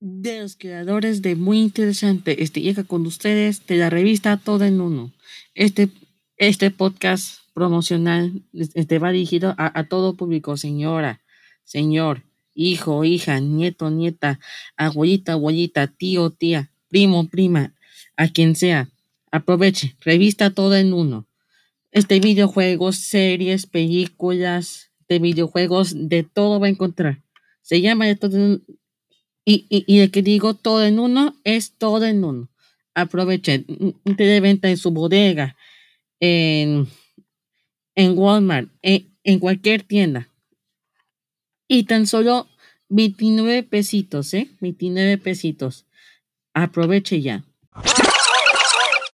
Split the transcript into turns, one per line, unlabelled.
los creadores de Muy Interesante. Este llega con ustedes de la revista Todo en Uno. Este, este podcast promocional este, va dirigido a, todo público, señora, señor, hijo, hija, nieto, nieta, abuelita, abuelita, tío, tía, primo, prima, a quien sea. Aproveche, revista Todo en Uno. Este videojuegos, series, películas, de videojuegos, de todo va a encontrar. Se llama de todo y, el que digo todo en uno es todo en uno. Aprovechen, de venta en su bodega, en, en Walmart, en, en cualquier tienda. Y tan solo 29 pesitos, ¿eh? 29 pesitos. Aproveche ya.